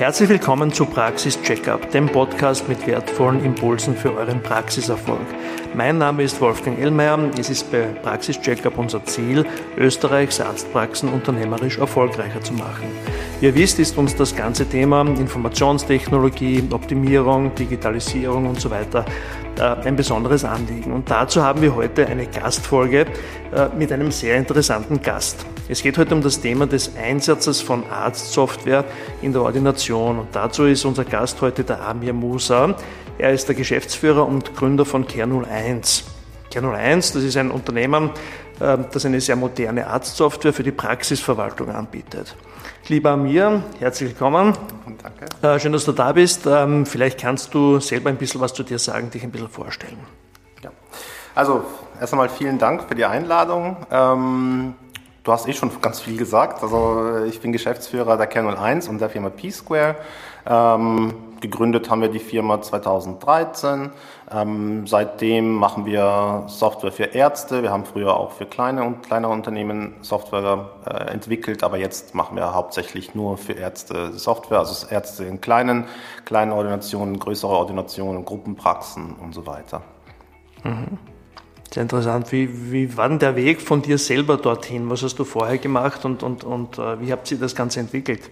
Herzlich willkommen zu Praxis Checkup, dem Podcast mit wertvollen Impulsen für euren Praxiserfolg. Mein Name ist Wolfgang Ellmeier. Es ist bei Praxis Checkup unser Ziel, Österreichs Arztpraxen unternehmerisch erfolgreicher zu machen. Wie ihr wisst, ist uns das ganze Thema Informationstechnologie, Optimierung, Digitalisierung und so weiter ein besonderes Anliegen. Und dazu haben wir heute eine Gastfolge äh, mit einem sehr interessanten Gast. Es geht heute um das Thema des Einsatzes von Arztsoftware in der Ordination. Und dazu ist unser Gast heute der Amir Musa. Er ist der Geschäftsführer und Gründer von Care01. Care01, das ist ein Unternehmen, äh, das eine sehr moderne Arztsoftware für die Praxisverwaltung anbietet. Lieber Amir, herzlich willkommen. Danke. Schön, dass du da bist. Ähm, vielleicht kannst du selber ein bisschen was zu dir sagen, dich ein bisschen vorstellen. Ja. Also erst einmal vielen Dank für die Einladung. Du hast eh schon ganz viel gesagt. Also ich bin Geschäftsführer der Kernel 1 und der Firma P-Square. Ähm, gegründet haben wir die Firma 2013. Ähm, seitdem machen wir Software für Ärzte. Wir haben früher auch für kleine und kleinere Unternehmen Software äh, entwickelt, aber jetzt machen wir hauptsächlich nur für Ärzte Software, also Ärzte in kleinen, kleinen Ordinationen, größere Ordinationen, Gruppenpraxen und so weiter. Mhm. Sehr interessant. Wie, wie war denn der Weg von dir selber dorthin? Was hast du vorher gemacht und, und, und äh, wie habt ihr das Ganze entwickelt?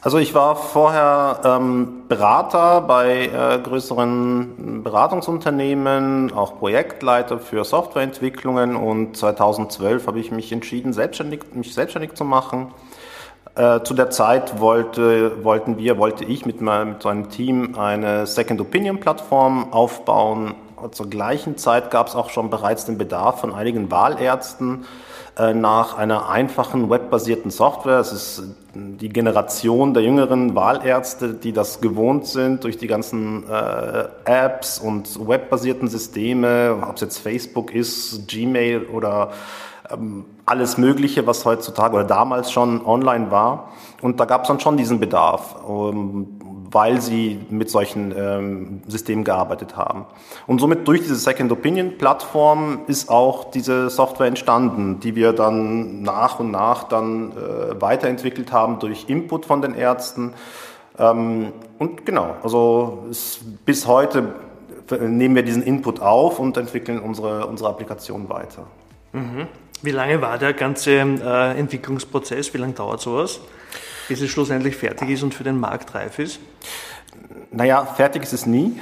Also ich war vorher ähm, Berater bei äh, größeren Beratungsunternehmen, auch Projektleiter für Softwareentwicklungen und 2012 habe ich mich entschieden, selbstständig, mich selbstständig zu machen. Äh, zu der Zeit wollte, wollten wir, wollte ich mit, meinem, mit meinem Team eine Second Opinion Plattform aufbauen, zur gleichen Zeit gab es auch schon bereits den Bedarf von einigen Wahlärzten äh, nach einer einfachen webbasierten Software. Es ist die Generation der jüngeren Wahlärzte, die das gewohnt sind durch die ganzen äh, Apps und webbasierten Systeme, ob es jetzt Facebook ist, Gmail oder ähm, alles Mögliche, was heutzutage oder damals schon online war. Und da gab es dann schon diesen Bedarf. Um, weil sie mit solchen ähm, Systemen gearbeitet haben. Und somit durch diese Second Opinion Plattform ist auch diese Software entstanden, die wir dann nach und nach dann äh, weiterentwickelt haben durch Input von den Ärzten. Ähm, und genau, also bis heute nehmen wir diesen Input auf und entwickeln unsere, unsere Applikation weiter. Mhm. Wie lange war der ganze äh, Entwicklungsprozess? Wie lange dauert sowas? Bis es schlussendlich fertig ist und für den Markt reif ist? Naja, fertig ist es nie.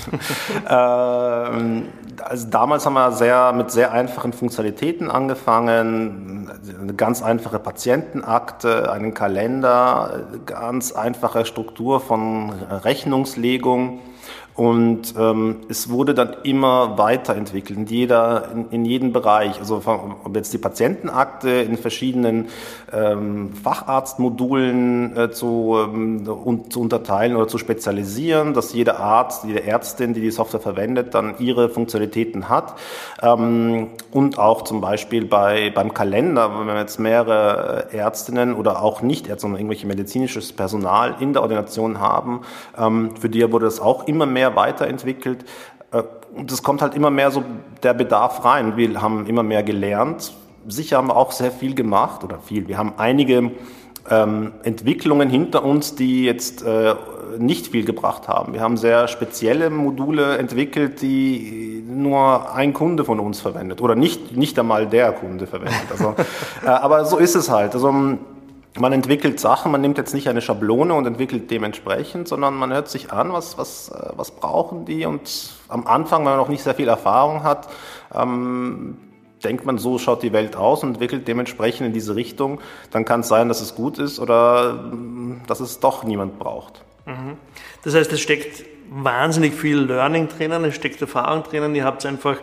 ähm, also damals haben wir sehr, mit sehr einfachen Funktionalitäten angefangen. Eine ganz einfache Patientenakte, einen Kalender, ganz einfache Struktur von Rechnungslegung. Und ähm, es wurde dann immer weiterentwickelt, in, jeder, in, in jedem Bereich. Also ob jetzt die Patientenakte in verschiedenen ähm, Facharztmodulen äh, zu, ähm, un, zu unterteilen oder zu spezialisieren, dass jeder Arzt, jede Ärztin, die die Software verwendet, dann ihre Funktionalitäten hat. Ähm, und auch zum Beispiel bei, beim Kalender, wenn wir jetzt mehrere Ärztinnen oder auch nicht Ärzte, sondern irgendwelche medizinisches Personal in der Ordination haben, ähm, für die wurde das auch immer mehr weiterentwickelt. Äh, und es kommt halt immer mehr so der Bedarf rein. Wir haben immer mehr gelernt. Sicher haben wir auch sehr viel gemacht oder viel. Wir haben einige ähm, Entwicklungen hinter uns, die jetzt äh, nicht viel gebracht haben. Wir haben sehr spezielle Module entwickelt, die nur ein Kunde von uns verwendet oder nicht, nicht einmal der Kunde verwendet. Also, äh, aber so ist es halt. Also, man entwickelt Sachen, man nimmt jetzt nicht eine Schablone und entwickelt dementsprechend, sondern man hört sich an, was, was, äh, was brauchen die und am Anfang, wenn man noch nicht sehr viel Erfahrung hat, ähm, denkt man, so schaut die Welt aus und entwickelt dementsprechend in diese Richtung. Dann kann es sein, dass es gut ist oder mm, dass es doch niemand braucht. Mhm. Das heißt, es steckt wahnsinnig viel Learning drinnen, es steckt Erfahrung drinnen, ihr habt einfach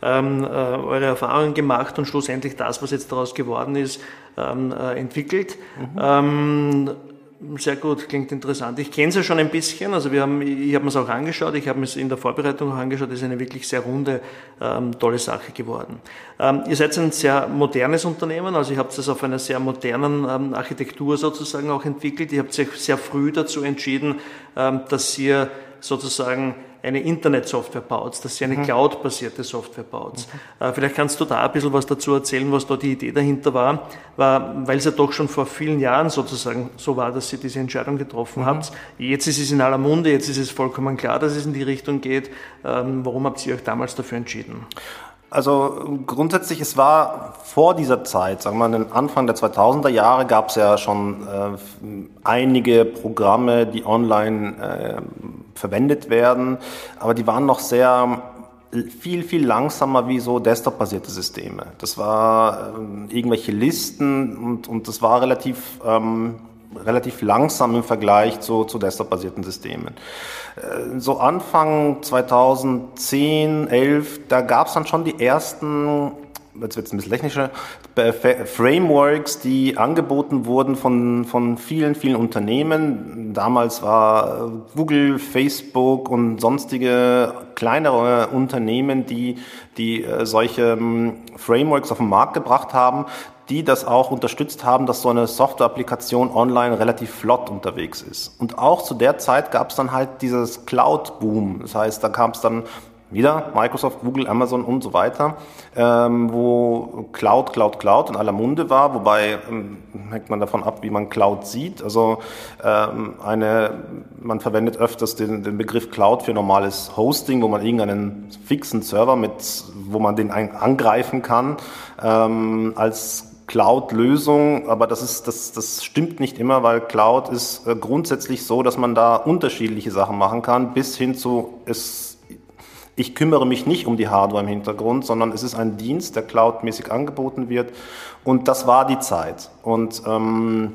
ähm, äh, eure Erfahrungen gemacht und schlussendlich das, was jetzt daraus geworden ist, ähm, äh, entwickelt. Mhm. Ähm, sehr gut, klingt interessant. Ich kenne es ja schon ein bisschen, also wir haben, ich habe mir es auch angeschaut, ich habe mir es in der Vorbereitung auch angeschaut, es ist eine wirklich sehr runde, ähm, tolle Sache geworden. Ähm, ihr seid ein sehr modernes Unternehmen, also ihr habt es auf einer sehr modernen ähm, Architektur sozusagen auch entwickelt. Ihr habt euch sehr früh dazu entschieden, ähm, dass ihr sozusagen eine Internetsoftware baut, dass sie eine mhm. Cloud-basierte Software baut. Mhm. Äh, vielleicht kannst du da ein bisschen was dazu erzählen, was da die Idee dahinter war, war weil es ja doch schon vor vielen Jahren sozusagen so war, dass ihr diese Entscheidung getroffen mhm. habt. Jetzt ist es in aller Munde, jetzt ist es vollkommen klar, dass es in die Richtung geht. Ähm, warum habt ihr euch damals dafür entschieden? Also grundsätzlich, es war vor dieser Zeit, sagen wir mal, Anfang der 2000er Jahre gab es ja schon äh, einige Programme, die online äh, verwendet werden, aber die waren noch sehr viel, viel langsamer wie so Desktop-basierte Systeme. Das war äh, irgendwelche Listen und, und das war relativ ähm, relativ langsam im Vergleich zu, zu Desktop-basierten Systemen. Äh, so Anfang 2010, 11, da gab es dann schon die ersten jetzt wird es ein bisschen technischer, Frameworks, die angeboten wurden von, von vielen, vielen Unternehmen. Damals war Google, Facebook und sonstige kleinere Unternehmen, die, die äh, solche ähm, Frameworks auf den Markt gebracht haben die das auch unterstützt haben, dass so eine Software-Applikation online relativ flott unterwegs ist. Und auch zu der Zeit gab es dann halt dieses Cloud-Boom. Das heißt, da kam es dann wieder Microsoft, Google, Amazon und so weiter, ähm, wo Cloud, Cloud, Cloud in aller Munde war, wobei ähm, hängt man davon ab, wie man Cloud sieht. Also ähm, eine, man verwendet öfters den, den Begriff Cloud für normales Hosting, wo man irgendeinen fixen Server mit, wo man den angreifen kann, ähm, als Cloud-Lösung, aber das ist, das, das stimmt nicht immer, weil Cloud ist äh, grundsätzlich so, dass man da unterschiedliche Sachen machen kann, bis hin zu es, ich kümmere mich nicht um die Hardware im Hintergrund, sondern es ist ein Dienst, der cloudmäßig angeboten wird. Und das war die Zeit. Und ähm,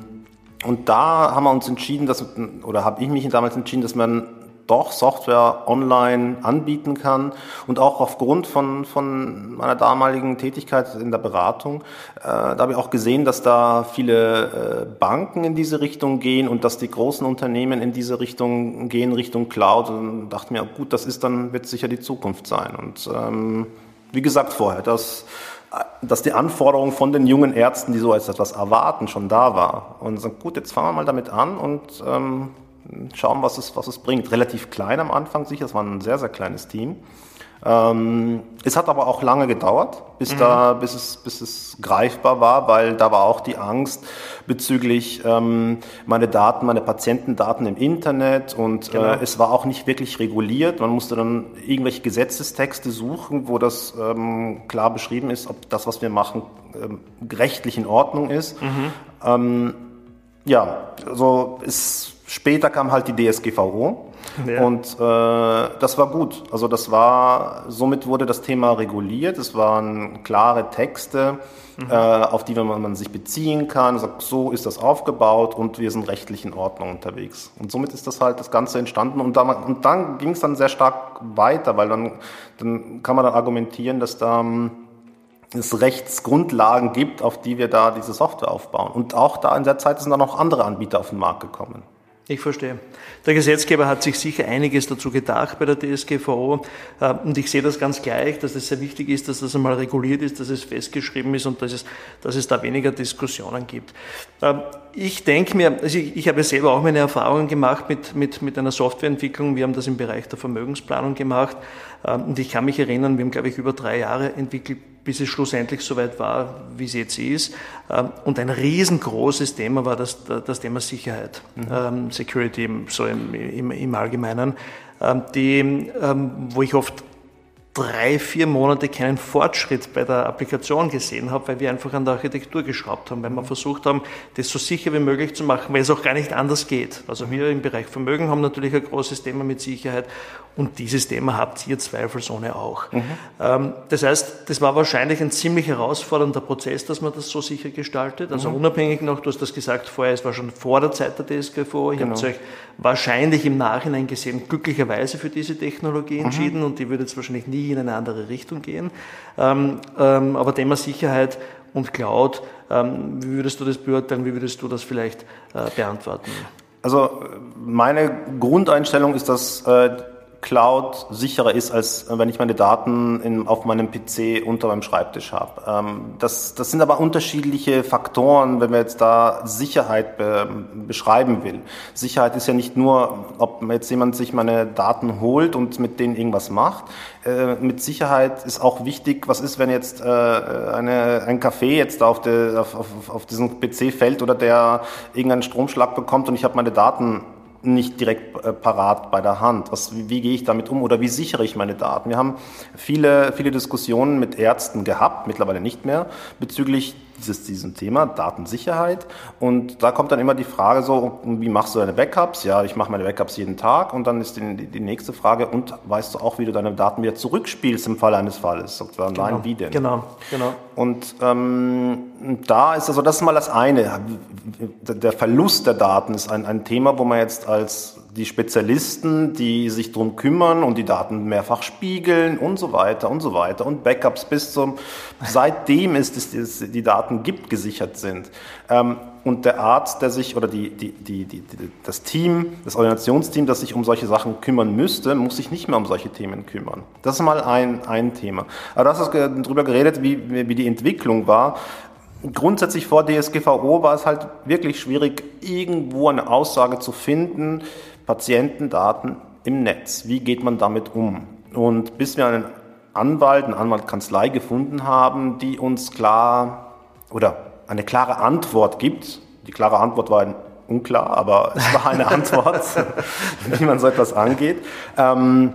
und da haben wir uns entschieden, dass, oder habe ich mich damals entschieden, dass man doch Software online anbieten kann. Und auch aufgrund von, von meiner damaligen Tätigkeit in der Beratung, äh, da habe ich auch gesehen, dass da viele äh, Banken in diese Richtung gehen und dass die großen Unternehmen in diese Richtung gehen, Richtung Cloud. Und dachte mir, gut, das ist dann, wird sicher die Zukunft sein. Und ähm, wie gesagt vorher, dass dass die Anforderung von den jungen Ärzten, die so etwas erwarten, schon da war. Und so, gut, jetzt fangen wir mal damit an und ähm, schauen, was es, was es bringt. Relativ klein am Anfang sicher, es war ein sehr, sehr kleines Team. Ähm, es hat aber auch lange gedauert, bis, mhm. da, bis, es, bis es greifbar war, weil da war auch die Angst bezüglich ähm, meine Daten, meine Patientendaten im Internet und äh, genau. äh, es war auch nicht wirklich reguliert. Man musste dann irgendwelche Gesetzestexte suchen, wo das ähm, klar beschrieben ist, ob das, was wir machen, ähm, rechtlich in Ordnung ist. Mhm. Ähm, ja, also es Später kam halt die DSGVO ja. und äh, das war gut. Also das war, somit wurde das Thema reguliert. Es waren klare Texte, mhm. äh, auf die man, man sich beziehen kann. Sagt, so ist das aufgebaut und wir sind rechtlich in Ordnung unterwegs. Und somit ist das halt das Ganze entstanden und, da, und dann ging es dann sehr stark weiter, weil dann, dann kann man dann argumentieren, dass da ähm, es Rechtsgrundlagen gibt, auf die wir da diese Software aufbauen. Und auch da in der Zeit sind dann noch andere Anbieter auf den Markt gekommen. Ich verstehe. Der Gesetzgeber hat sich sicher einiges dazu gedacht bei der DSGVO äh, und ich sehe das ganz gleich, dass es sehr wichtig ist, dass das einmal reguliert ist, dass es festgeschrieben ist und dass es, dass es da weniger Diskussionen gibt. Ähm, ich denke mir, also ich, ich habe selber auch meine Erfahrungen gemacht mit, mit, mit einer Softwareentwicklung. Wir haben das im Bereich der Vermögensplanung gemacht ähm, und ich kann mich erinnern, wir haben, glaube ich, über drei Jahre entwickelt, bis es schlussendlich soweit war, wie es jetzt ist. Ähm, und ein riesengroßes Thema war das, das Thema Sicherheit, mhm. Ähm, Security so im, im, im Allgemeinen, ähm, die, wo ich oft drei, vier Monate keinen Fortschritt bei der Applikation gesehen habe, weil wir einfach an der Architektur geschraubt haben, weil wir versucht haben, das so sicher wie möglich zu machen, weil es auch gar nicht anders geht. Also wir im Bereich Vermögen haben natürlich ein großes Thema mit Sicherheit und dieses Thema habt ihr zweifelsohne auch. Mhm. Ähm, das heißt, das war wahrscheinlich ein ziemlich herausfordernder Prozess, dass man das so sicher gestaltet. Also mhm. unabhängig noch, du hast das gesagt vorher, es war schon vor der Zeit der DSGVO. Ich genau. habt euch wahrscheinlich im Nachhinein gesehen, glücklicherweise für diese Technologie mhm. entschieden mhm. und die würde jetzt wahrscheinlich nie in eine andere Richtung gehen. Ähm, ähm, aber Thema Sicherheit und Cloud, ähm, wie würdest du das beurteilen? Wie würdest du das vielleicht äh, beantworten? Also meine Grundeinstellung ist, dass äh, Cloud sicherer ist, als wenn ich meine Daten in, auf meinem PC unter meinem Schreibtisch habe. Ähm, das, das sind aber unterschiedliche Faktoren, wenn man jetzt da Sicherheit be, beschreiben will. Sicherheit ist ja nicht nur, ob jetzt jemand sich meine Daten holt und mit denen irgendwas macht. Äh, mit Sicherheit ist auch wichtig, was ist, wenn jetzt äh, eine, ein Café jetzt auf, de, auf, auf, auf diesen PC fällt oder der irgendeinen Stromschlag bekommt und ich habe meine Daten nicht direkt äh, parat bei der Hand. Was, wie, wie gehe ich damit um oder wie sichere ich meine Daten? Wir haben viele, viele Diskussionen mit Ärzten gehabt, mittlerweile nicht mehr, bezüglich dieses, diesem Thema Datensicherheit. Und da kommt dann immer die Frage so, wie machst du deine Backups? Ja, ich mache meine Backups jeden Tag. Und dann ist die, die, nächste Frage, und weißt du auch, wie du deine Daten wieder zurückspielst im Fall eines Falles? Sagt genau, nein, wie denn? Genau, genau. Und ähm, da ist also, das ist mal das eine. Der Verlust der Daten ist ein, ein Thema, wo man jetzt als die Spezialisten, die sich drum kümmern und die Daten mehrfach spiegeln und so weiter und so weiter und Backups bis zum, seitdem es die Daten gibt, gesichert sind. Ähm, und der Arzt, der sich, oder die, die, die, die, das Team, das Organisationsteam, das sich um solche Sachen kümmern müsste, muss sich nicht mehr um solche Themen kümmern. Das ist mal ein, ein Thema. Aber du hast darüber geredet, wie, wie die Entwicklung war grundsätzlich vor DSGVO war es halt wirklich schwierig, irgendwo eine Aussage zu finden, Patientendaten im Netz. Wie geht man damit um? Und bis wir einen Anwalt, eine Anwaltkanzlei gefunden haben, die uns klar oder eine klare Antwort gibt. Die klare Antwort war unklar, aber es war eine Antwort, wie man so etwas angeht. Ähm,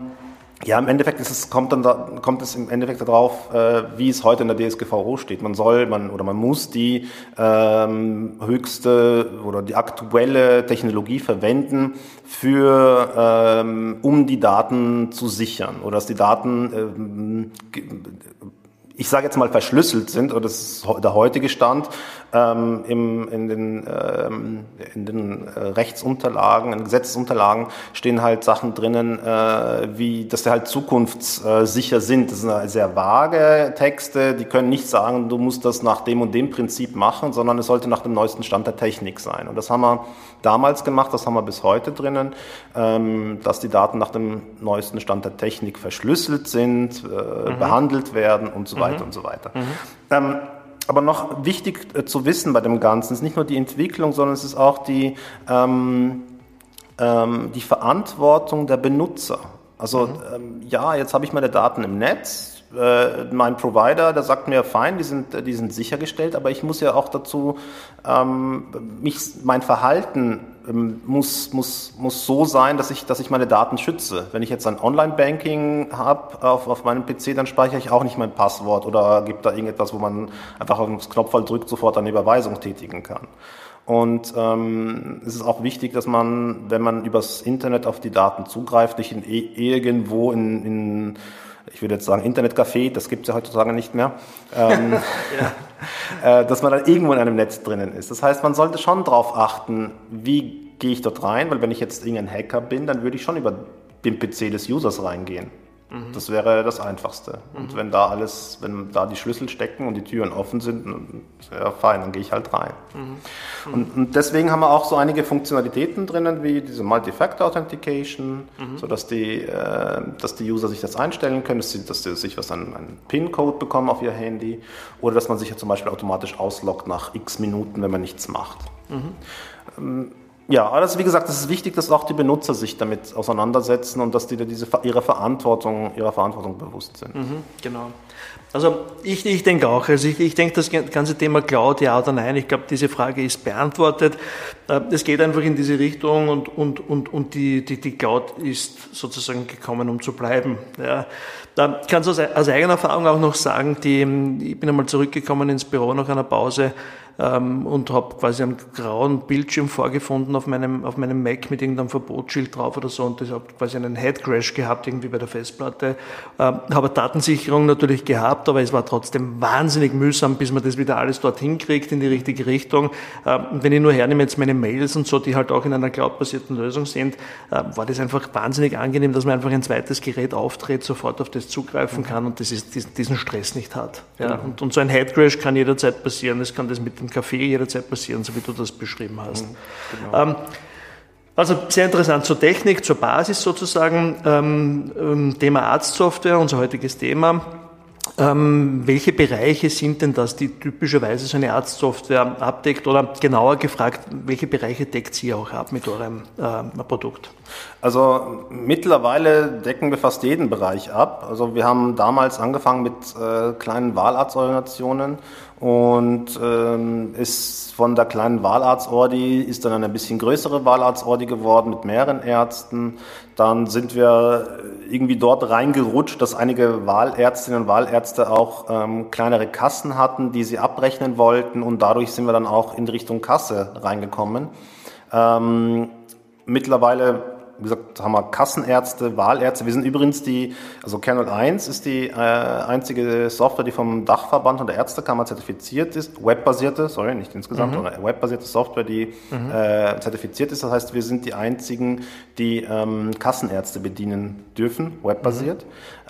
ja, im Endeffekt ist es, kommt, dann da, kommt es im Endeffekt darauf, äh, wie es heute in der DSGVO steht. Man soll man, oder man muss die ähm, höchste oder die aktuelle Technologie verwenden, für, ähm, um die Daten zu sichern oder dass die Daten ähm, ich sage jetzt mal verschlüsselt sind, oder das ist der heutige Stand, ähm, im, in den, ähm, in den äh, Rechtsunterlagen, in den Gesetzesunterlagen stehen halt Sachen drinnen, äh, wie, dass die halt zukunftssicher sind. Das sind sehr vage Texte, die können nicht sagen, du musst das nach dem und dem Prinzip machen, sondern es sollte nach dem neuesten Stand der Technik sein. Und das haben wir damals gemacht, das haben wir bis heute drinnen, ähm, dass die Daten nach dem neuesten Stand der Technik verschlüsselt sind, äh, mhm. behandelt werden und so weiter mhm. und so weiter. Mhm. Aber noch wichtig äh, zu wissen bei dem Ganzen ist nicht nur die Entwicklung, sondern es ist auch die, ähm, ähm, die Verantwortung der Benutzer. Also mhm. ähm, ja, jetzt habe ich meine Daten im Netz, äh, mein Provider, der sagt mir, fein, die sind, die sind sichergestellt, aber ich muss ja auch dazu, ähm, mich, mein Verhalten ähm, muss, muss, muss so sein, dass ich, dass ich meine Daten schütze. Wenn ich jetzt ein Online-Banking habe auf, auf meinem PC, dann speichere ich auch nicht mein Passwort oder gibt da irgendetwas, wo man einfach auf den Knopf drückt, sofort eine Überweisung tätigen kann. Und ähm, es ist auch wichtig, dass man, wenn man übers Internet auf die Daten zugreift, nicht in, irgendwo in, in ich würde jetzt sagen Internetcafé, das gibt es ja heutzutage nicht mehr, ähm, ja. äh, dass man dann irgendwo in einem Netz drinnen ist. Das heißt, man sollte schon darauf achten, wie gehe ich dort rein, weil wenn ich jetzt irgendein Hacker bin, dann würde ich schon über den PC des Users reingehen. Mhm. Das wäre das Einfachste. Mhm. Und wenn da alles, wenn da die Schlüssel stecken und die Türen offen sind, ja fein, dann gehe ich halt rein. Mhm. Und, und, deswegen haben wir auch so einige Funktionalitäten drinnen, wie diese Multi-Factor Authentication, mhm. so dass die, äh, dass die User sich das einstellen können, dass sie, dass sie sich was an einen PIN-Code bekommen auf ihr Handy oder dass man sich ja zum Beispiel automatisch ausloggt nach x Minuten, wenn man nichts macht. Mhm. Ähm, ja, alles wie gesagt, es ist wichtig, dass auch die Benutzer sich damit auseinandersetzen und dass die diese, ihrer, Verantwortung, ihrer Verantwortung bewusst sind. Mhm, genau. Also ich, ich denke auch, also ich, ich denke das ganze Thema Cloud, ja oder nein, ich glaube, diese Frage ist beantwortet. Äh, es geht einfach in diese Richtung und, und, und, und die, die, die Cloud ist sozusagen gekommen, um zu bleiben. Ja. Da kannst du aus, aus eigener Erfahrung auch noch sagen, die, ich bin einmal zurückgekommen ins Büro nach einer Pause ähm, und habe quasi einen grauen Bildschirm vorgefunden auf meinem, auf meinem Mac mit irgendeinem Verbotsschild drauf oder so und ich habe quasi einen Headcrash gehabt irgendwie bei der Festplatte. Ähm, habe Datensicherung natürlich gehabt, aber es war trotzdem wahnsinnig mühsam, bis man das wieder alles dorthin kriegt in die richtige Richtung. Ähm, wenn ich nur hernehme jetzt meine Mails und so, die halt auch in einer cloud-basierten Lösung sind, äh, war das einfach wahnsinnig angenehm, dass man einfach ein zweites Gerät auftritt, sofort auf das zugreifen kann und das ist, diesen Stress nicht hat. Ja, genau. und, und so ein Headcrash kann jederzeit passieren. Es kann das mit dem Café jederzeit passieren, so wie du das beschrieben hast. Mhm, genau. ähm, Also sehr interessant zur Technik, zur Basis sozusagen. Ähm, ähm, Thema Arztsoftware, unser heutiges Thema. Ähm, welche Bereiche sind denn das, die typischerweise so eine Arztsoftware abdeckt? Oder genauer gefragt, welche Bereiche deckt sie auch ab mit eurem äh, Produkt? Also mittlerweile decken wir fast jeden Bereich ab. Also wir haben damals angefangen mit äh, kleinen Wahlarztorganisationen und ähm, ist von der kleinen Wahlarztordi ist dann eine bisschen größere Wahlarztordi geworden mit mehreren Ärzten. Dann sind wir irgendwie dort reingerutscht, dass einige Wahlärztinnen und Wahlärzte auch ähm, kleinere Kassen hatten, die sie abrechnen wollten und dadurch sind wir dann auch in Richtung Kasse reingekommen. Ähm, mittlerweile wie gesagt, haben wir Kassenärzte, Wahlärzte. Wir sind übrigens die, also Kernel 1 ist die äh, einzige Software, die vom Dachverband und der Ärztekammer zertifiziert ist, webbasierte, sorry, nicht insgesamt, mhm. sondern webbasierte Software, die mhm. äh, zertifiziert ist. Das heißt, wir sind die einzigen, die ähm, Kassenärzte bedienen dürfen, webbasiert.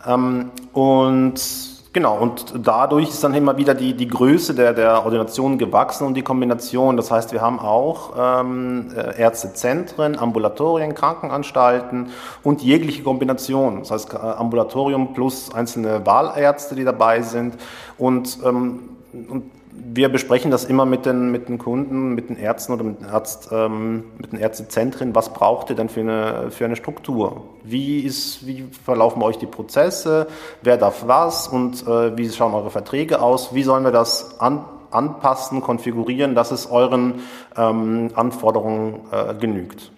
Mhm. Ähm, und Genau, und dadurch ist dann immer wieder die, die Größe der, der Ordination gewachsen und die Kombination. Das heißt, wir haben auch ähm, äh, Ärztezentren, Ambulatorien, Krankenanstalten und jegliche Kombination. Das heißt, äh, Ambulatorium plus einzelne Wahlärzte, die dabei sind. Und, ähm, und wir besprechen das immer mit den, mit den Kunden, mit den Ärzten oder mit den, Arzt, ähm, mit den Ärztezentren. Was braucht ihr denn für eine, für eine Struktur? Wie, ist, wie verlaufen bei euch die Prozesse? Wer darf was? Und äh, wie schauen eure Verträge aus? Wie sollen wir das an, anpassen, konfigurieren, dass es euren ähm, Anforderungen äh, genügt?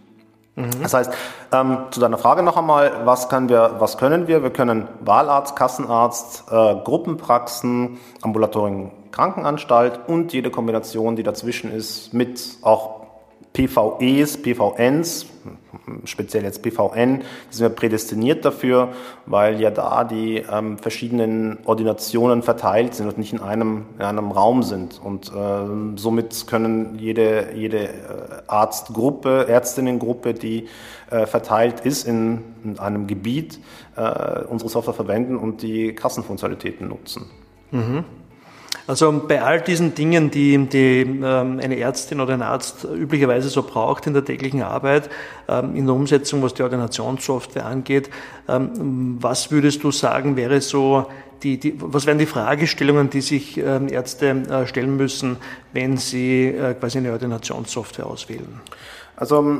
Mhm. Das heißt, ähm, zu deiner Frage noch einmal, was können wir, was können wir? Wir können Wahlarzt, Kassenarzt, äh, Gruppenpraxen, Ambulatorien, Krankenanstalt und jede Kombination, die dazwischen ist, mit auch PVEs, PVNs, speziell jetzt PVN, sind wir prädestiniert dafür, weil ja da die ähm, verschiedenen Ordinationen verteilt sind und nicht in einem, in einem Raum sind. Und äh, somit können jede, jede äh, Arztgruppe, Ärztinnengruppe, die äh, verteilt ist in, in einem Gebiet, äh, unsere Software verwenden und die Kassenfunktionalitäten nutzen. Mhm. Also bei all diesen Dingen, die, die ähm, eine Ärztin oder ein Arzt üblicherweise so braucht in der täglichen Arbeit, ähm, in der Umsetzung, was die Ordinationssoftware angeht, ähm, was würdest du sagen, wäre so die, die, was wären die Fragestellungen, die sich Ärzte äh, stellen müssen, wenn sie äh, quasi eine Ordinationssoftware auswählen? Also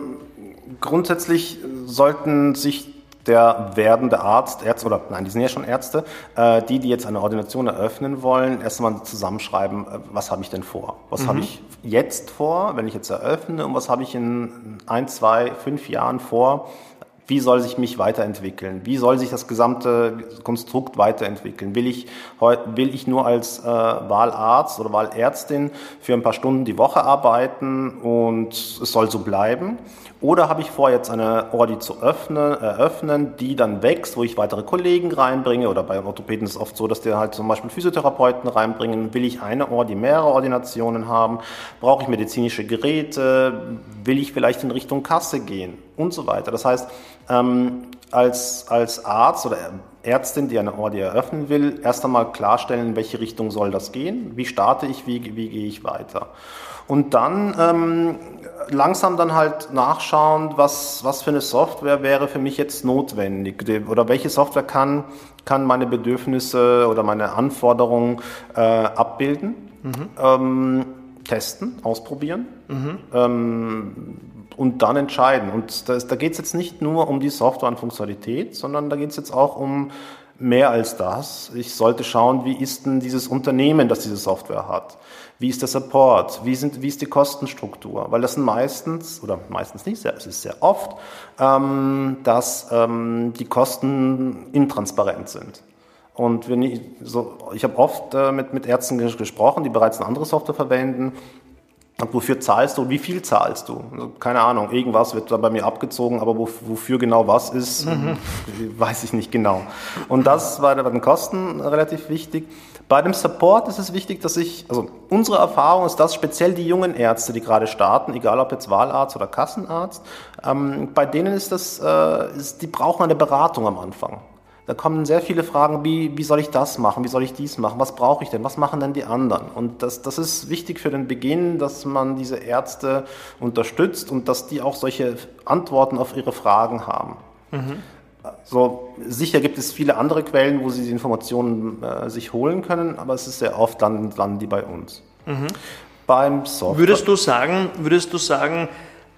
grundsätzlich sollten sich der werdende Arzt, Ärzte oder nein, die sind ja schon Ärzte, äh, die, die jetzt eine Ordination eröffnen wollen, erstmal zusammenschreiben, äh, was habe ich denn vor? Was mhm. habe ich jetzt vor, wenn ich jetzt eröffne und was habe ich in ein, zwei, fünf Jahren vor? Wie soll sich mich weiterentwickeln? Wie soll sich das gesamte Konstrukt weiterentwickeln? Will ich, will ich nur als äh, Wahlarzt oder Wahlärztin für ein paar Stunden die Woche arbeiten und es soll so bleiben? Oder habe ich vor, jetzt eine Ordi zu öffnen, eröffnen, die dann wächst, wo ich weitere Kollegen reinbringe? Oder bei Orthopäden ist es oft so, dass die halt zum Beispiel Physiotherapeuten reinbringen. Will ich eine Ordi, mehrere Ordinationen haben? Brauche ich medizinische Geräte? Will ich vielleicht in Richtung Kasse gehen? Und so weiter. Das heißt, ähm, als, als Arzt oder Ärztin, die eine Ordi eröffnen will, erst einmal klarstellen, in welche Richtung soll das gehen? Wie starte ich? Wie, wie gehe ich weiter? Und dann ähm, langsam dann halt nachschauen, was, was für eine Software wäre für mich jetzt notwendig oder welche Software kann, kann meine Bedürfnisse oder meine Anforderungen äh, abbilden, mhm. ähm, testen, ausprobieren mhm. ähm, und dann entscheiden. Und das, da geht es jetzt nicht nur um die Software und Funktionalität, sondern da geht es jetzt auch um mehr als das. Ich sollte schauen, wie ist denn dieses Unternehmen, das diese Software hat? Wie ist der Support? Wie, sind, wie ist die Kostenstruktur? Weil das sind meistens, oder meistens nicht, sehr, es ist sehr oft, ähm, dass ähm, die Kosten intransparent sind. Und wenn ich, so, ich habe oft äh, mit, mit Ärzten gesprochen, die bereits eine andere Software verwenden, wofür zahlst du und wie viel zahlst du? Also, keine Ahnung, irgendwas wird da bei mir abgezogen, aber wofür genau was ist, mhm. weiß ich nicht genau. Und das war bei den Kosten relativ wichtig. Bei dem Support ist es wichtig, dass ich, also unsere Erfahrung ist, dass speziell die jungen Ärzte, die gerade starten, egal ob jetzt Wahlarzt oder Kassenarzt, ähm, bei denen ist das, äh, ist, die brauchen eine Beratung am Anfang. Da kommen sehr viele Fragen, wie, wie soll ich das machen, wie soll ich dies machen, was brauche ich denn, was machen denn die anderen? Und das, das ist wichtig für den Beginn, dass man diese Ärzte unterstützt und dass die auch solche Antworten auf ihre Fragen haben. Mhm. So, sicher gibt es viele andere Quellen, wo sie die Informationen äh, sich holen können, aber es ist sehr oft dann landen die bei uns. Mhm. Beim Software. Würdest du sagen, würdest du sagen,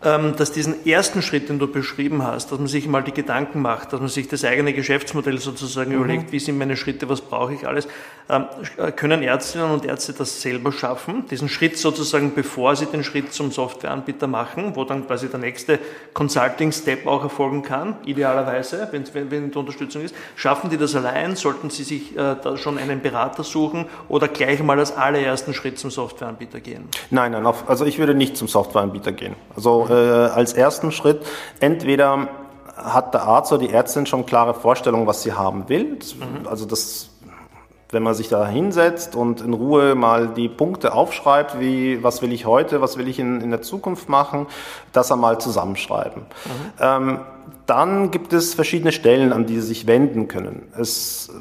dass diesen ersten Schritt, den du beschrieben hast, dass man sich mal die Gedanken macht, dass man sich das eigene Geschäftsmodell sozusagen mhm. überlegt, wie sind meine Schritte, was brauche ich alles, ähm, äh, können Ärztinnen und Ärzte das selber schaffen, diesen Schritt sozusagen, bevor sie den Schritt zum Softwareanbieter machen, wo dann quasi der nächste Consulting-Step auch erfolgen kann, idealerweise, wenn, wenn, wenn die Unterstützung ist. Schaffen die das allein? Sollten sie sich äh, da schon einen Berater suchen oder gleich mal als allerersten Schritt zum Softwareanbieter gehen? Nein, nein, also ich würde nicht zum Softwareanbieter gehen. Also äh, als ersten Schritt entweder hat der Arzt oder die Ärztin schon klare Vorstellungen, was sie haben will. Mhm. Also das wenn man sich da hinsetzt und in Ruhe mal die Punkte aufschreibt, wie was will ich heute, was will ich in, in der Zukunft machen, das einmal zusammenschreiben. Mhm. Ähm, dann gibt es verschiedene Stellen, an die Sie sich wenden können. Es,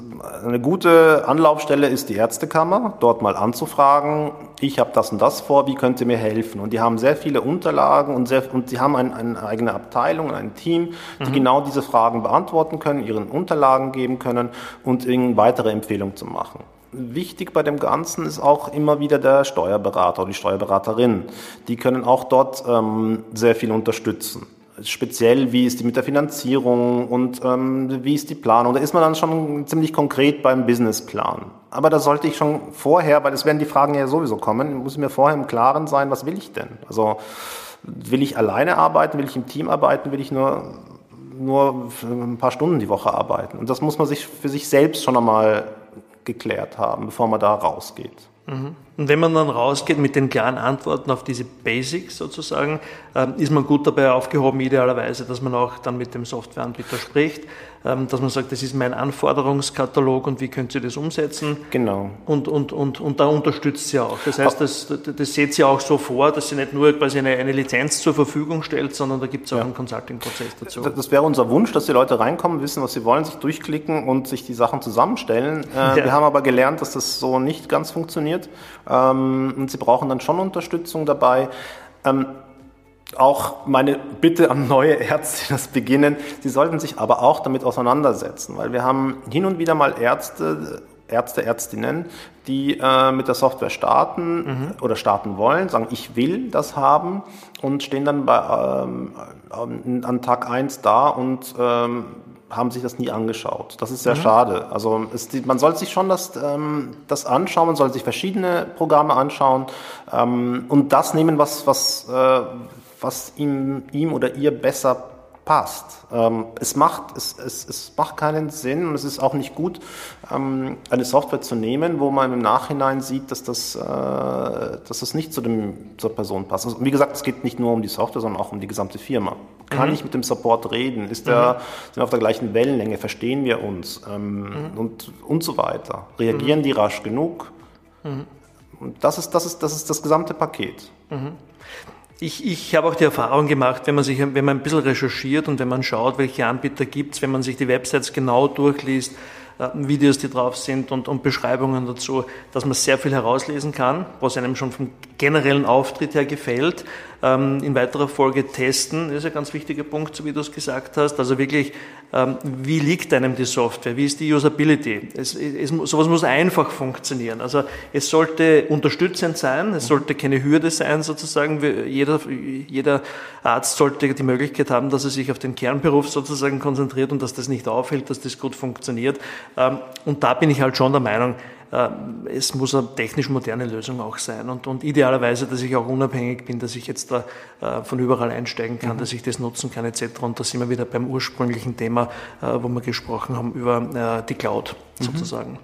eine gute Anlaufstelle ist die Ärztekammer, dort mal anzufragen, ich habe das und das vor, wie könnt ihr mir helfen? Und die haben sehr viele Unterlagen und, sehr, und die haben ein, eine eigene Abteilung, ein Team, die mhm. genau diese Fragen beantworten können, ihren Unterlagen geben können und ihnen weitere Empfehlungen zu machen. Wichtig bei dem Ganzen ist auch immer wieder der Steuerberater oder die Steuerberaterin. Die können auch dort ähm, sehr viel unterstützen speziell, wie ist die mit der Finanzierung und ähm, wie ist die Planung. Da ist man dann schon ziemlich konkret beim Businessplan. Aber da sollte ich schon vorher, weil es werden die Fragen ja sowieso kommen, muss ich mir vorher im Klaren sein, was will ich denn? Also will ich alleine arbeiten, will ich im Team arbeiten, will ich nur nur ein paar Stunden die Woche arbeiten. Und das muss man sich für sich selbst schon einmal geklärt haben, bevor man da rausgeht. Mhm. Und wenn man dann rausgeht mit den klaren Antworten auf diese Basics sozusagen, ähm, ist man gut dabei aufgehoben, idealerweise, dass man auch dann mit dem Softwareanbieter spricht, dass man sagt, das ist mein Anforderungskatalog und wie könnt ihr das umsetzen? Genau. Und, und, und, und da unterstützt sie auch. Das heißt, das, das seht sie auch so vor, dass sie nicht nur quasi eine, eine Lizenz zur Verfügung stellt, sondern da gibt es auch ja. einen Consulting-Prozess dazu. Das wäre unser Wunsch, dass die Leute reinkommen, wissen, was sie wollen, sich durchklicken und sich die Sachen zusammenstellen. Äh, ja. Wir haben aber gelernt, dass das so nicht ganz funktioniert. Ähm, und sie brauchen dann schon Unterstützung dabei. Ähm, auch meine Bitte an neue Ärzte, die das beginnen, sie sollten sich aber auch damit auseinandersetzen, weil wir haben hin und wieder mal Ärzte, Ärzte, Ärztinnen, die äh, mit der Software starten mhm. oder starten wollen, sagen, ich will das haben und stehen dann bei, ähm, an Tag eins da und ähm, haben sich das nie angeschaut. Das ist sehr mhm. schade. Also es, man soll sich schon das, ähm, das anschauen, man soll sich verschiedene Programme anschauen ähm, und das nehmen, was, was, äh, was ihm, ihm oder ihr besser passt. Ähm, es, macht, es, es, es macht keinen Sinn und es ist auch nicht gut, ähm, eine Software zu nehmen, wo man im Nachhinein sieht, dass das, äh, dass das nicht zu dem, zur Person passt. Also, wie gesagt, es geht nicht nur um die Software, sondern auch um die gesamte Firma. Kann mhm. ich mit dem Support reden? Ist der, mhm. Sind wir auf der gleichen Wellenlänge? Verstehen wir uns? Ähm, mhm. und, und so weiter. Reagieren mhm. die rasch genug? Mhm. Und das ist, das, ist, das ist das gesamte Paket. Ich, ich habe auch die Erfahrung gemacht, wenn man sich, wenn man ein bisschen recherchiert und wenn man schaut, welche Anbieter gibt es, wenn man sich die Websites genau durchliest, äh, Videos, die drauf sind und, und, Beschreibungen dazu, dass man sehr viel herauslesen kann, was einem schon vom generellen Auftritt her gefällt. Ähm, in weiterer Folge testen ist ein ganz wichtiger Punkt, so wie du es gesagt hast. Also wirklich, wie liegt einem die Software? Wie ist die Usability? Es, es, sowas muss einfach funktionieren. Also es sollte unterstützend sein, es sollte keine Hürde sein sozusagen. Jeder, jeder Arzt sollte die Möglichkeit haben, dass er sich auf den Kernberuf sozusagen konzentriert und dass das nicht aufhält, dass das gut funktioniert. Ähm, und da bin ich halt schon der Meinung, es muss eine technisch moderne Lösung auch sein und, und idealerweise, dass ich auch unabhängig bin, dass ich jetzt da äh, von überall einsteigen kann, mhm. dass ich das nutzen kann etc. Und da sind wir wieder beim ursprünglichen Thema, äh, wo wir gesprochen haben über die Cloud. Sozusagen. Mhm.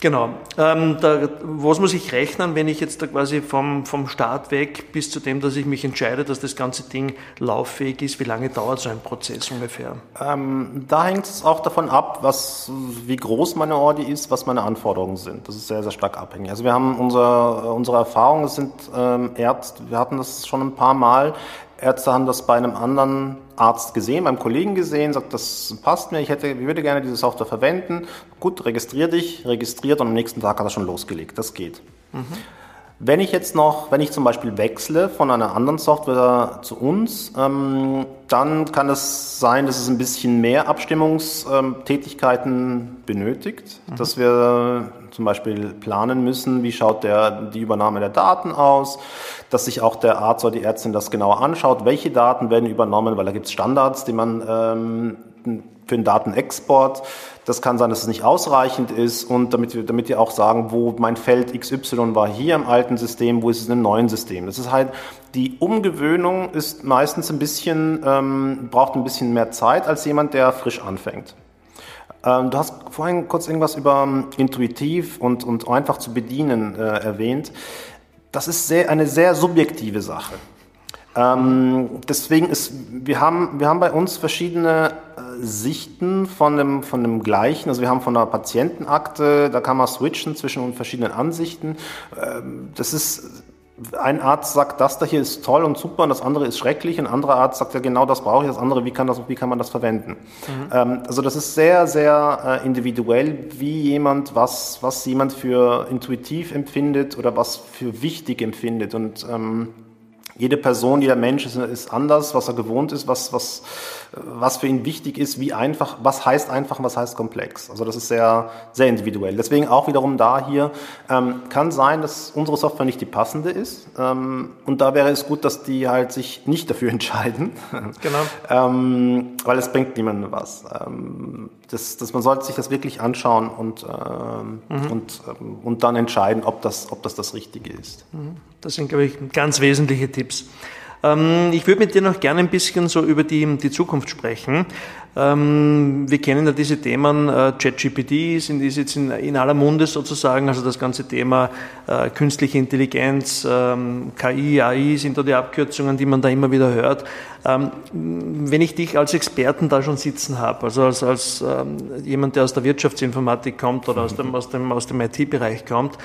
Genau. Ähm, da, was muss ich rechnen, wenn ich jetzt da quasi vom, vom Start weg bis zu dem, dass ich mich entscheide, dass das ganze Ding lauffähig ist? Wie lange dauert so ein Prozess ungefähr? Ähm, da hängt es auch davon ab, was, wie groß meine Ordi ist, was meine Anforderungen sind. Das ist sehr, sehr stark abhängig. Also wir haben unser, unsere Erfahrungen, es sind ähm, Ärzte, wir hatten das schon ein paar Mal, Ärzte haben das bei einem anderen Arzt gesehen, beim Kollegen gesehen, sagt, das passt mir, ich, hätte, ich würde gerne diese Software verwenden. Gut, registrier dich, registriert und am nächsten Tag hat er schon losgelegt. Das geht. Mhm. Wenn ich jetzt noch, wenn ich zum Beispiel wechsle von einer anderen Software zu uns, ähm, dann kann es sein, dass es ein bisschen mehr Abstimmungstätigkeiten benötigt, mhm. dass wir zum Beispiel planen müssen, wie schaut der, die Übernahme der Daten aus, dass sich auch der Arzt oder die Ärztin das genauer anschaut, welche Daten werden übernommen, weil da gibt es Standards, die man ähm, für den Datenexport. Das kann sein, dass es nicht ausreichend ist und damit wir, damit wir auch sagen, wo mein Feld XY war hier im alten System, wo ist es im neuen System. Das ist halt, die Umgewöhnung ist meistens ein bisschen, ähm, braucht ein bisschen mehr Zeit als jemand, der frisch anfängt. Ähm, du hast vorhin kurz irgendwas über ähm, intuitiv und, und einfach zu bedienen äh, erwähnt. Das ist sehr, eine sehr subjektive Sache. Ähm, deswegen ist, wir haben, wir haben bei uns verschiedene äh, Sichten von dem, von dem Gleichen. Also wir haben von der Patientenakte, da kann man switchen zwischen verschiedenen Ansichten. Ähm, das ist, ein Arzt sagt, das da hier ist toll und super und das andere ist schrecklich. Ein anderer Arzt sagt ja genau das brauche ich, das andere, wie kann, das, wie kann man das verwenden? Mhm. Ähm, also das ist sehr, sehr äh, individuell, wie jemand, was, was jemand für intuitiv empfindet oder was für wichtig empfindet. Und ähm, jede Person, jeder Mensch ist, ist, anders, was er gewohnt ist, was, was, was für ihn wichtig ist, wie einfach, was heißt einfach und was heißt komplex. Also das ist sehr, sehr individuell. Deswegen auch wiederum da hier, ähm, kann sein, dass unsere Software nicht die passende ist. Ähm, und da wäre es gut, dass die halt sich nicht dafür entscheiden. Genau. ähm, weil es bringt niemandem was. Ähm, das, das, man sollte sich das wirklich anschauen und, ähm, mhm. und, ähm, und dann entscheiden, ob das, ob das das Richtige ist. Mhm. Das sind, glaube ich, ganz wesentliche Tipps. Ähm, ich würde mit dir noch gerne ein bisschen so über die, die Zukunft sprechen. Ähm, wir kennen ja diese Themen, äh, ChatGPT ist jetzt in, aller Munde sozusagen, also das ganze Thema äh, künstliche Intelligenz, ähm, KI, AI sind da die Abkürzungen, die man da immer wieder hört. Ähm, wenn ich dich als Experten da schon sitzen habe, also als, als jemand, der aus der Wirtschaftsinformatik kommt oder aus dem, aus dem, aus dem IT-Bereich kommt,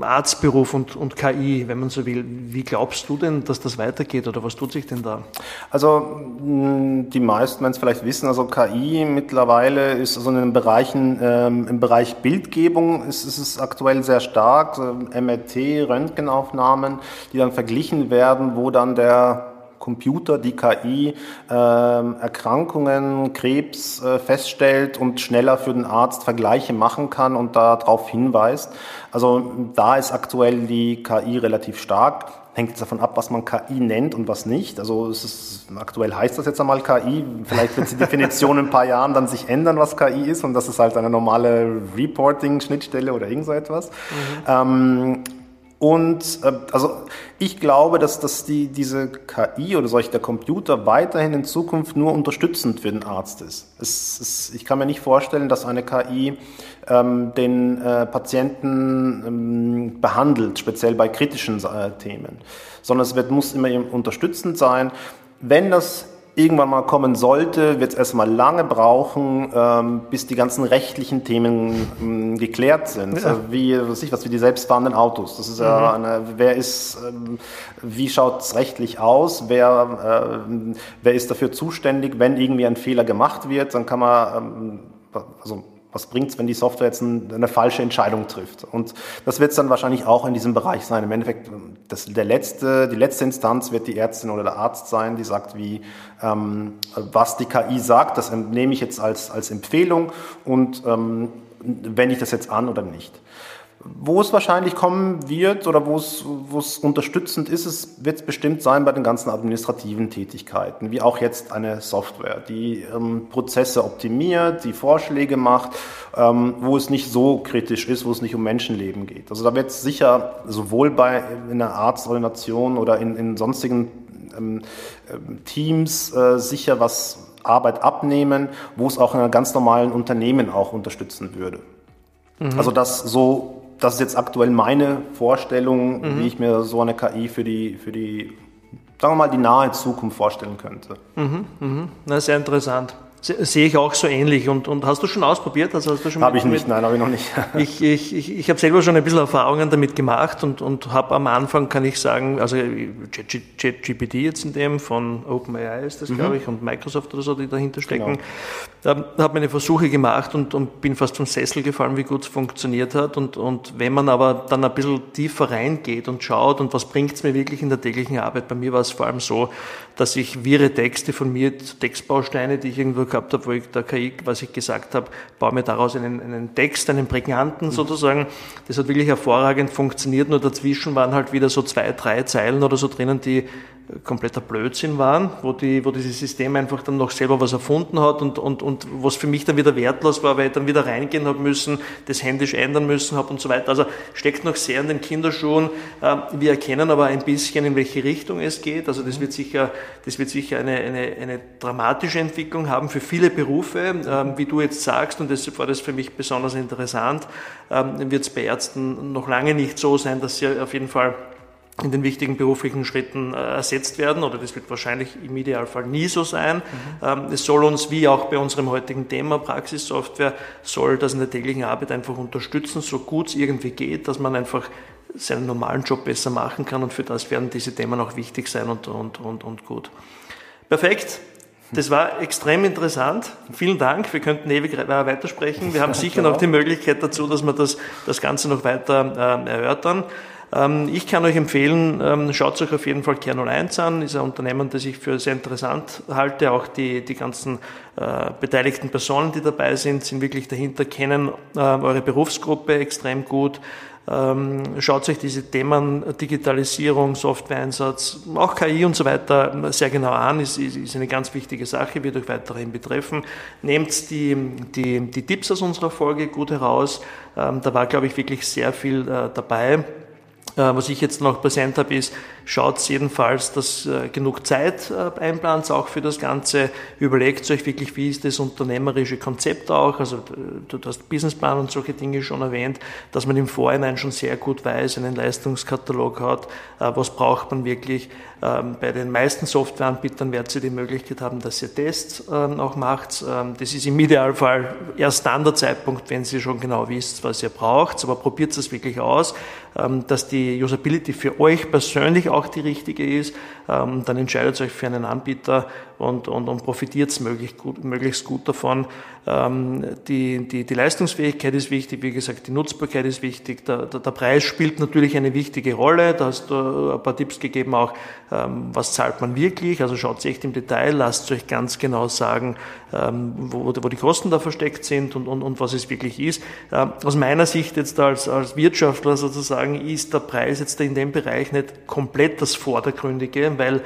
Arztberuf und, und KI, wenn man so will, wie glaubst du denn, dass das weitergeht oder was tut sich denn da? Also die meisten werden es vielleicht wissen, also KI mittlerweile ist also in den Bereichen, ähm, im Bereich Bildgebung ist, ist es aktuell sehr stark, so MRT, Röntgenaufnahmen, die dann verglichen werden, wo dann der Computer, die KI, äh, Erkrankungen, Krebs äh, feststellt und schneller für den Arzt Vergleiche machen kann und darauf hinweist. Also da ist aktuell die KI relativ stark. Hängt jetzt davon ab, was man KI nennt und was nicht. Also es ist, aktuell heißt das jetzt einmal KI. Vielleicht wird die Definition in ein paar Jahren dann sich ändern, was KI ist. Und das ist halt eine normale Reporting-Schnittstelle oder irgend so etwas. Mhm. Ähm, und äh, also ich glaube, dass, dass die, diese KI oder solch der Computer weiterhin in Zukunft nur unterstützend für den Arzt ist. Es, es, ich kann mir nicht vorstellen, dass eine KI ähm, den äh, Patienten ähm, behandelt, speziell bei kritischen äh, Themen, sondern es wird, muss immer unterstützend sein. Wenn das irgendwann mal kommen sollte, wird es erstmal lange brauchen, ähm, bis die ganzen rechtlichen Themen ähm, geklärt sind. Ja. Wie, was ich, was wie die selbstfahrenden Autos. Das ist ja eine, wer ist, ähm, wie schaut es rechtlich aus? Wer, äh, wer ist dafür zuständig, wenn irgendwie ein Fehler gemacht wird? Dann kann man, ähm, also was bringt's, wenn die Software jetzt eine falsche Entscheidung trifft? Und das wird es dann wahrscheinlich auch in diesem Bereich sein. Im Endeffekt, das, der letzte, die letzte Instanz wird die Ärztin oder der Arzt sein, die sagt, wie, ähm, was die KI sagt. Das nehme ich jetzt als, als Empfehlung und ähm, wende ich das jetzt an oder nicht. Wo es wahrscheinlich kommen wird oder wo es, wo es unterstützend ist, es wird es bestimmt sein bei den ganzen administrativen Tätigkeiten, wie auch jetzt eine Software, die ähm, Prozesse optimiert, die Vorschläge macht, ähm, wo es nicht so kritisch ist, wo es nicht um Menschenleben geht. Also da wird es sicher sowohl bei in der Arztordination oder in, in sonstigen ähm, ähm Teams äh, sicher was Arbeit abnehmen, wo es auch in einem ganz normalen Unternehmen auch unterstützen würde. Mhm. Also das so das ist jetzt aktuell meine Vorstellung, mhm. wie ich mir so eine KI für die, für die, sagen wir mal, die nahe Zukunft vorstellen könnte. Mhm, mhm. Na, sehr interessant. Sehe ich auch so ähnlich. Und, und hast du schon ausprobiert? Also hast du schon habe ich nicht, nein, habe ich noch nicht. ich ich, ich, ich habe selber schon ein bisschen Erfahrungen damit gemacht und, und habe am Anfang, kann ich sagen, also ChatGPT jetzt in dem von OpenAI ist das, mhm. glaube ich, und Microsoft oder so, die dahinter stecken, genau. da habe meine Versuche gemacht und, und bin fast vom Sessel gefallen, wie gut es funktioniert hat. Und, und wenn man aber dann ein bisschen tiefer reingeht und schaut und was bringt es mir wirklich in der täglichen Arbeit, bei mir war es vor allem so, dass ich wirre Texte von mir, Textbausteine, die ich irgendwo gehabt habe, wo ich der KI, was ich gesagt habe, baue mir daraus einen, einen Text, einen prägnanten mhm. sozusagen. Das hat wirklich hervorragend funktioniert, nur dazwischen waren halt wieder so zwei, drei Zeilen oder so drinnen, die kompletter Blödsinn waren, wo, die, wo dieses System einfach dann noch selber was erfunden hat und, und, und was für mich dann wieder wertlos war, weil ich dann wieder reingehen habe müssen, das händisch ändern müssen habe und so weiter. Also steckt noch sehr in den Kinderschuhen. Ähm, wir erkennen aber ein bisschen, in welche Richtung es geht. Also das wird sicher, das wird sicher eine, eine, eine dramatische Entwicklung haben für viele Berufe. Ähm, wie du jetzt sagst, und das war das für mich besonders interessant, ähm, wird es bei Ärzten noch lange nicht so sein, dass sie auf jeden Fall in den wichtigen beruflichen Schritten äh, ersetzt werden oder das wird wahrscheinlich im Idealfall nie so sein. Mhm. Es soll uns, wie auch bei unserem heutigen Thema Praxissoftware, soll das in der täglichen Arbeit einfach unterstützen, so gut es irgendwie geht, dass man einfach seinen normalen Job besser machen kann und für das werden diese Themen auch wichtig sein und, und, und, und gut. Perfekt. Das war extrem interessant. Vielen Dank. Wir könnten ewig weitersprechen. Wir haben sicher noch die Möglichkeit dazu, dass wir das, das Ganze noch weiter äh, erörtern. Ähm, ich kann euch empfehlen, ähm, schaut euch auf jeden Fall Kern 01 an. Ist ein Unternehmen, das ich für sehr interessant halte. Auch die, die ganzen äh, beteiligten Personen, die dabei sind, sind wirklich dahinter, kennen äh, eure Berufsgruppe extrem gut. Ähm, schaut euch diese Themen Digitalisierung, Softwareeinsatz, auch KI und so weiter sehr genau an, ist, ist eine ganz wichtige Sache, wird euch weiterhin betreffen. Nehmt die, die, die Tipps aus unserer Folge gut heraus. da war, glaube ich, wirklich sehr viel äh, dabei. Äh, was ich jetzt noch präsent habe, ist, schaut jedenfalls, dass äh, genug Zeit äh, einplant, auch für das Ganze. Überlegt euch wirklich, wie ist das unternehmerische Konzept auch. Also du hast Businessplan und solche Dinge schon erwähnt, dass man im Vorhinein schon sehr gut weiß, einen Leistungskatalog hat, was braucht man wirklich. Ähm, bei den meisten Softwareanbietern werdet ihr die Möglichkeit haben, dass ihr Tests ähm, auch macht. Ähm, das ist im Idealfall erst dann der Zeitpunkt, wenn ihr schon genau wisst, was ihr braucht. Aber probiert es wirklich aus, dass die Usability für euch persönlich auch die richtige ist. Dann entscheidet euch für einen Anbieter und, und, und profitiert möglichst gut, möglichst gut davon. Die, die, die Leistungsfähigkeit ist wichtig, wie gesagt, die Nutzbarkeit ist wichtig. Der, der, der Preis spielt natürlich eine wichtige Rolle. Da hast du ein paar Tipps gegeben auch, ähm, was zahlt man wirklich, also schaut echt im Detail, lasst euch ganz genau sagen, ähm, wo, wo die Kosten da versteckt sind und, und, und was es wirklich ist. Ähm, aus meiner Sicht jetzt als, als Wirtschaftler sozusagen ist der Preis jetzt in dem Bereich nicht komplett das Vordergründige, weil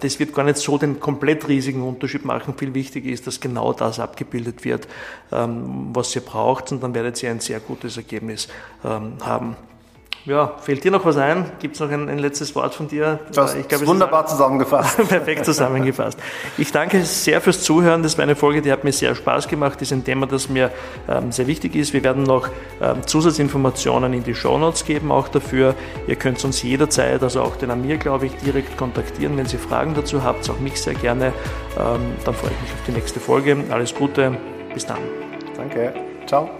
das wird gar nicht so den komplett riesigen Unterschied machen. Viel wichtiger ist, dass genau das abgebildet wird, was ihr braucht und dann werdet ihr ein sehr gutes Ergebnis haben. Ja, fällt dir noch was ein? Gibt es noch ein, ein, letztes Wort von dir? Das ich glaub, wunderbar zusammengefasst. Perfekt zusammengefasst. Ich danke sehr fürs Zuhören. Das war eine Folge, die hat mir sehr Spaß gemacht. Das ist ein Thema, das mir ähm, sehr wichtig ist. Wir werden noch ähm, Zusatzinformationen in die Shownotes geben, auch dafür. Ihr könnt uns jederzeit, also auch den Amir, glaube ich, direkt kontaktieren, wenn Sie Fragen dazu habt. Auch mich sehr gerne. Ähm, dann freue ich mich auf die nächste Folge. Alles Gute. Bis dann. Danke. Ciao.